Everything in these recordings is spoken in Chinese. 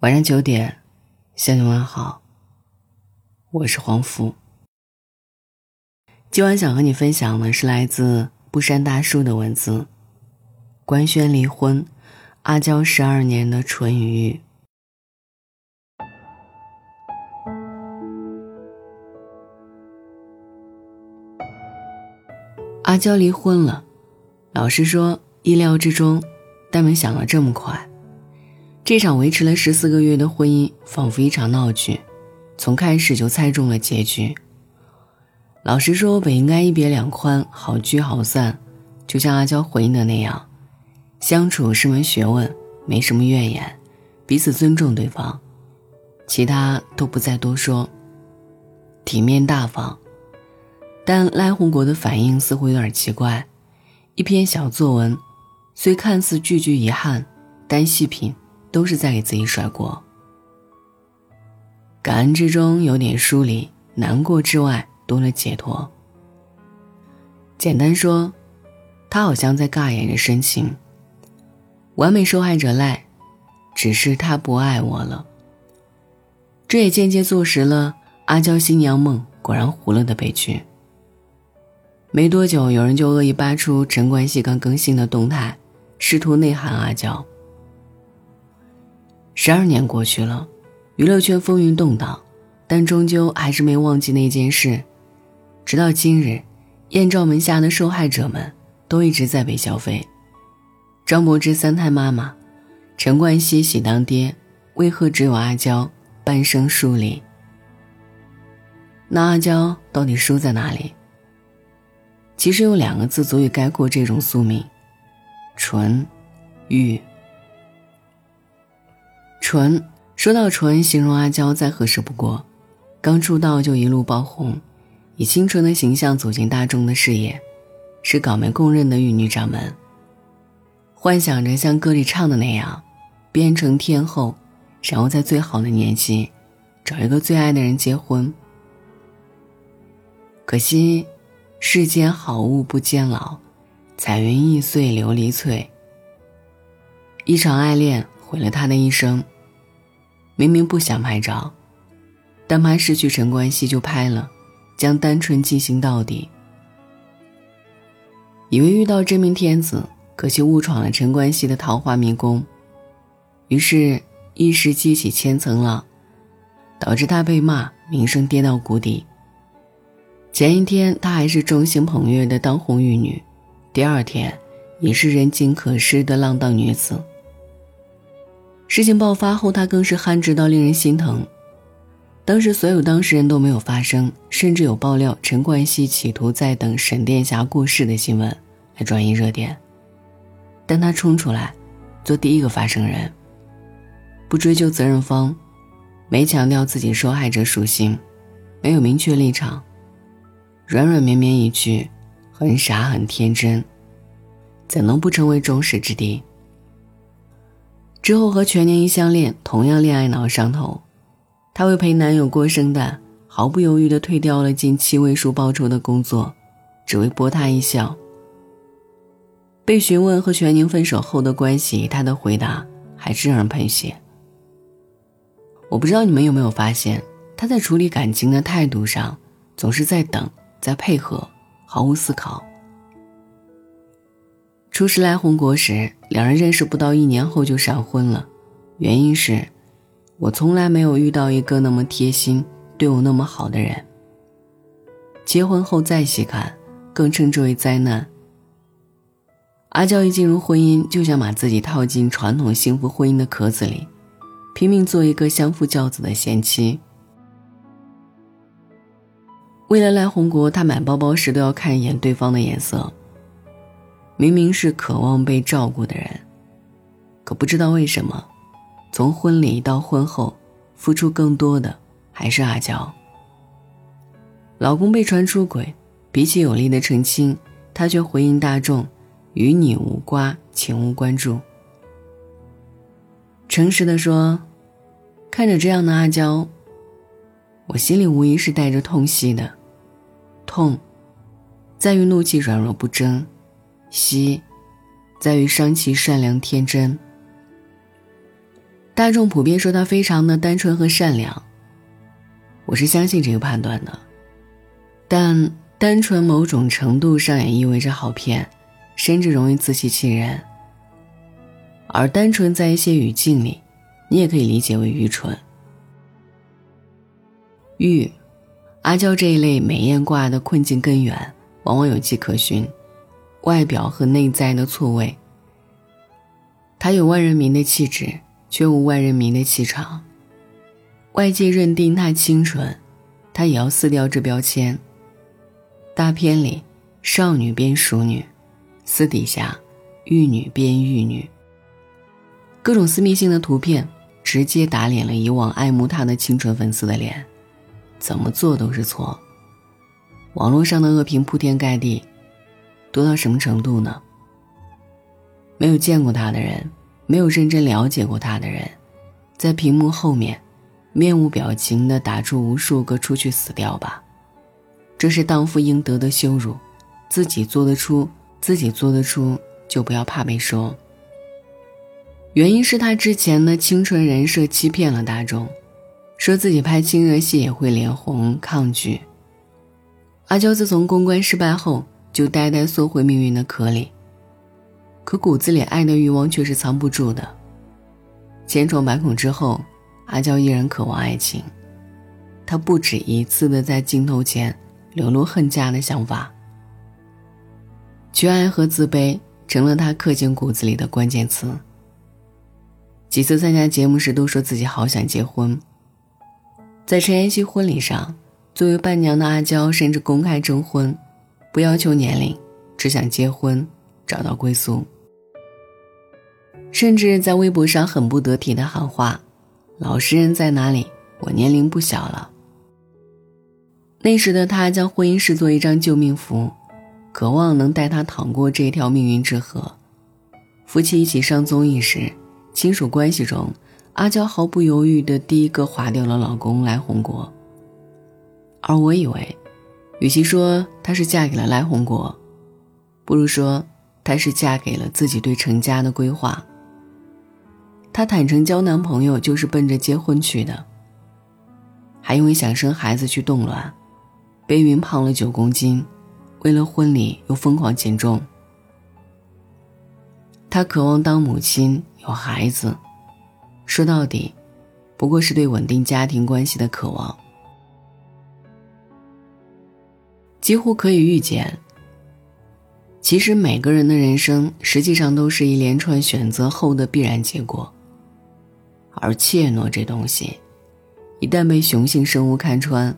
晚上九点，向你问好。我是黄福。今晚想和你分享的是来自不山大叔的文字：官宣离婚，阿娇十二年的纯与玉。阿娇离婚了，老实说，意料之中，但没想到这么快。这场维持了十四个月的婚姻，仿佛一场闹剧，从开始就猜中了结局。老实说，本应该一别两宽，好聚好散，就像阿娇回应的那样，相处是门学问，没什么怨言，彼此尊重对方，其他都不再多说，体面大方。但赖宏国的反应似乎有点奇怪，一篇小作文，虽看似句句遗憾，但细品。都是在给自己甩锅。感恩之中有点疏离，难过之外多了解脱。简单说，他好像在尬演着深情。完美受害者赖，只是他不爱我了。这也间接坐实了阿娇新娘梦果然糊了的悲剧。没多久，有人就恶意扒出陈冠希刚更新的动态，试图内涵阿娇。十二年过去了，娱乐圈风云动荡，但终究还是没忘记那件事。直到今日，艳照门下的受害者们都一直在被消费。张柏芝三胎妈妈，陈冠希喜当爹，为何只有阿娇半生疏离？那阿娇到底输在哪里？其实有两个字足以概括这种宿命：纯欲。纯，说到纯，形容阿娇再合适不过。刚出道就一路爆红，以清纯的形象走进大众的视野，是港媒公认的玉女掌门。幻想着像歌里唱的那样，变成天后，然后在最好的年纪，找一个最爱的人结婚。可惜，世间好物不坚牢，彩云易碎琉璃脆。一场爱恋毁了他的一生。明明不想拍照，但怕失去陈冠希就拍了，将单纯进行到底。以为遇到真命天子，可惜误闯了陈冠希的桃花迷宫，于是，一时激起千层浪，导致他被骂，名声跌到谷底。前一天他还是众星捧月的当红玉女，第二天，已是人尽可失的浪荡女子。事情爆发后，他更是憨直到令人心疼。当时所有当事人都没有发声，甚至有爆料陈冠希企图在等沈殿霞过世的新闻来转移热点，但他冲出来，做第一个发声人，不追究责任方，没强调自己受害者属性，没有明确立场，软软绵绵一句，很傻很天真，怎能不成为众矢之的？之后和全年一相恋，同样恋爱脑上头，她为陪男友过圣诞，毫不犹豫地退掉了近七位数报酬的工作，只为博他一笑。被询问和全宁分手后的关系，她的回答还是让人喷血。我不知道你们有没有发现，她在处理感情的态度上，总是在等，在配合，毫无思考。初识来红国时，两人认识不到一年后就闪婚了，原因是，我从来没有遇到一个那么贴心、对我那么好的人。结婚后再细看，更称之为灾难。阿娇一进入婚姻，就想把自己套进传统幸福婚姻的壳子里，拼命做一个相夫教子的贤妻。为了来红国，她买包包时都要看一眼对方的颜色。明明是渴望被照顾的人，可不知道为什么，从婚礼到婚后，付出更多的还是阿娇。老公被传出轨，比起有力的澄清，她却回应大众：“与你无关，请勿关注。”诚实的说，看着这样的阿娇，我心里无疑是带着痛惜的。痛，在于怒气软弱不争。惜，在于伤其善良天真。大众普遍说他非常的单纯和善良。我是相信这个判断的，但单纯某种程度上也意味着好骗，甚至容易自欺欺人。而单纯在一些语境里，你也可以理解为愚蠢。玉，阿娇这一类美艳挂的困境根源，往往有迹可循，外表和内在的错位。她有万人迷的气质，却无万人迷的气场。外界认定她清纯，她也要撕掉这标签。大片里，少女变熟女，私底下，玉女变玉女。各种私密性的图片，直接打脸了以往爱慕她的清纯粉丝的脸，怎么做都是错。网络上的恶评铺天盖地，多到什么程度呢？没有见过他的人，没有认真了解过他的人，在屏幕后面，面无表情地打出无数个“出去死掉吧”，这是荡妇应得的羞辱。自己做得出，自己做得出，就不要怕被说。原因是他之前的清纯人设欺骗了大众，说自己拍亲热戏也会脸红抗拒。阿娇自从公关失败后，就呆呆缩回命运的壳里，可骨子里爱的欲望却是藏不住的。千疮百孔之后，阿娇依然渴望爱情，她不止一次的在镜头前流露恨嫁的想法。缺爱和自卑成了她刻进骨子里的关键词。几次参加节目时，都说自己好想结婚。在陈妍希婚礼上，作为伴娘的阿娇甚至公开征婚，不要求年龄，只想结婚，找到归宿。甚至在微博上很不得体的喊话：“老实人在哪里？我年龄不小了。”那时的他将婚姻视作一张救命符，渴望能带他淌过这条命运之河。夫妻一起上综艺时。亲属关系中，阿娇毫不犹豫的第一个划掉了老公来红国。而我以为，与其说她是嫁给了赖宏国，不如说她是嫁给了自己对成家的规划。她坦诚交男朋友就是奔着结婚去的，还因为想生孩子去冻卵，被云胖了九公斤，为了婚礼又疯狂减重。她渴望当母亲。有孩子，说到底，不过是对稳定家庭关系的渴望。几乎可以预见，其实每个人的人生实际上都是一连串选择后的必然结果。而怯懦这东西，一旦被雄性生物看穿，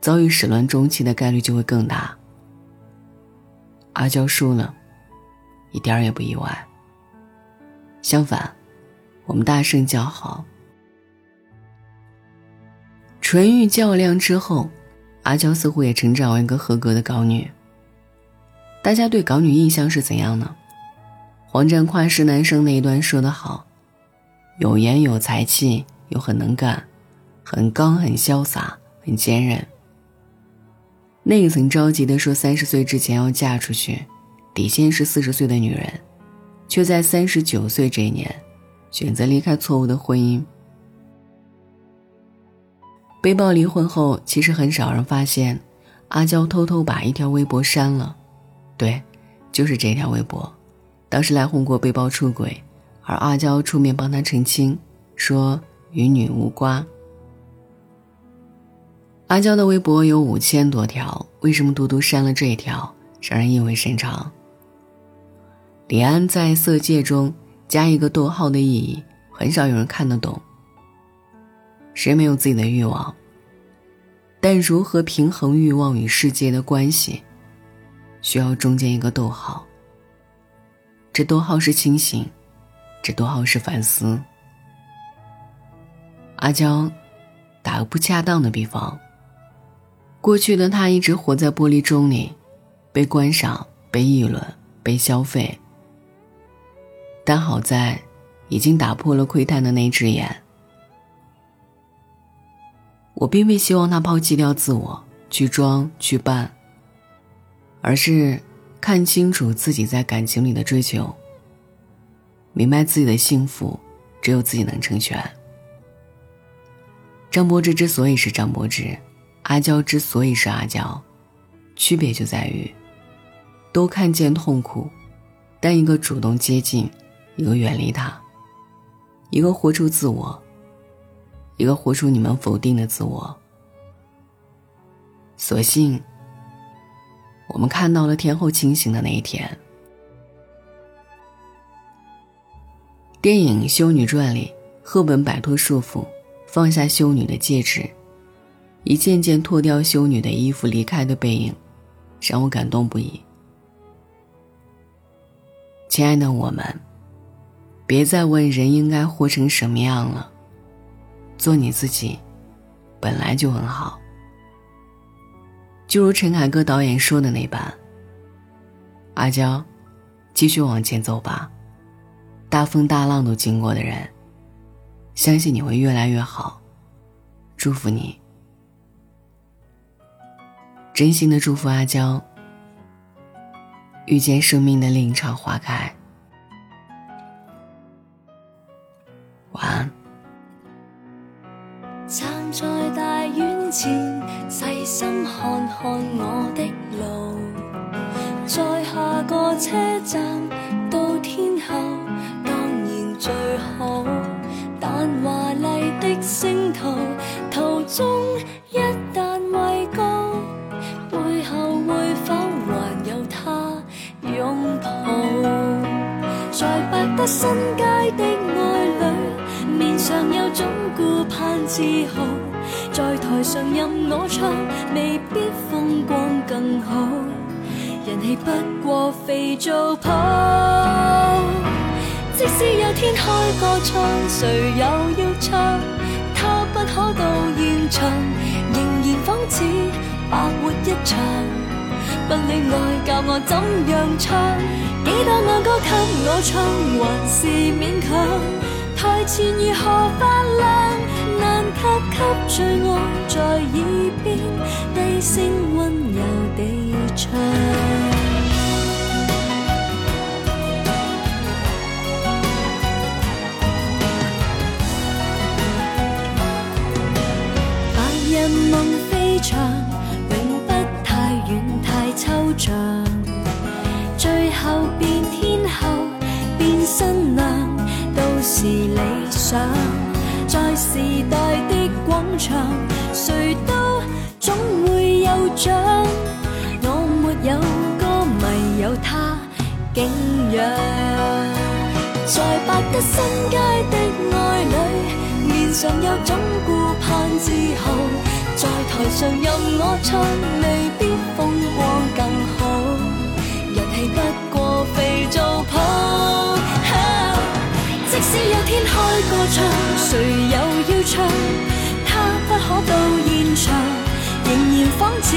遭遇始乱终弃的概率就会更大。阿娇输了，一点儿也不意外。相反，我们大声叫好。纯欲较量之后，阿娇似乎也成长为一个合格的港女。大家对港女印象是怎样呢？黄战跨是男生那一段说得好：有颜有才气，又很能干，很刚很潇洒，很坚韧。那个曾着急的说三十岁之前要嫁出去，底线是四十岁的女人。却在三十九岁这一年，选择离开错误的婚姻。被曝离婚后，其实很少人发现，阿娇偷偷把一条微博删了。对，就是这条微博。当时来红国被曝出轨，而阿娇出面帮他澄清，说与女无瓜。阿娇的微博有五千多条，为什么独独删了这一条，让人意味深长。李安在《色戒》中加一个逗号的意义，很少有人看得懂。谁没有自己的欲望？但如何平衡欲望与世界的关系，需要中间一个逗号。这逗号是清醒，这逗号是反思。阿娇，打个不恰当的比方，过去的他一直活在玻璃钟里，被观赏、被议论、被消费。但好在，已经打破了窥探的那只眼。我并未希望他抛弃掉自我，去装去扮，而是看清楚自己在感情里的追求，明白自己的幸福只有自己能成全。张柏芝之所以是张柏芝，阿娇之所以是阿娇，区别就在于，都看见痛苦，但一个主动接近，一个远离他，一个活出自我，一个活出你们否定的自我。所幸，我们看到了天后清醒的那一天。电影《修女传》里，赫本摆脱束缚，放下修女的戒指，一件件脱掉修女的衣服离开的背影，让我感动不已。亲爱的我们，别再问人应该活成什么样了，做你自己，本来就很好。就如陈凯歌导演说的那般，阿娇，继续往前走吧。大风大浪都经过的人，相信你会越来越好。祝福你，真心的祝福阿娇，遇见生命的另一场花开。晚安。前，细心看看我的路，在下个车站到天后。最好，但华丽的星途途中一旦畏高，背后会否还有他拥抱？在百德新街的，上有种顾盼自豪，在台上任我唱，未必风光更好，人气不过肥皂泡。即使有天开个唱，谁又要唱？他不可到现场，仍然仿似白活一场。不恋爱教我怎样唱？几多爱歌给我唱，还是勉强。台前如何发亮？难及给最爱在耳边低声温柔地唱。白日梦飞翔，想。在时代的广场，谁都总会有奖。我没有歌迷，有他敬仰。在百德新街的爱侣，面上有种顾盼自豪。在台上任我唱，未必有天开个唱，谁又要唱？他不可到现场，仍然仿似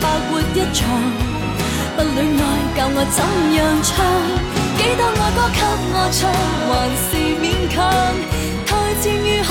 白活一场。不恋爱教我怎样唱？几多爱歌给我唱，还是勉强。台前如何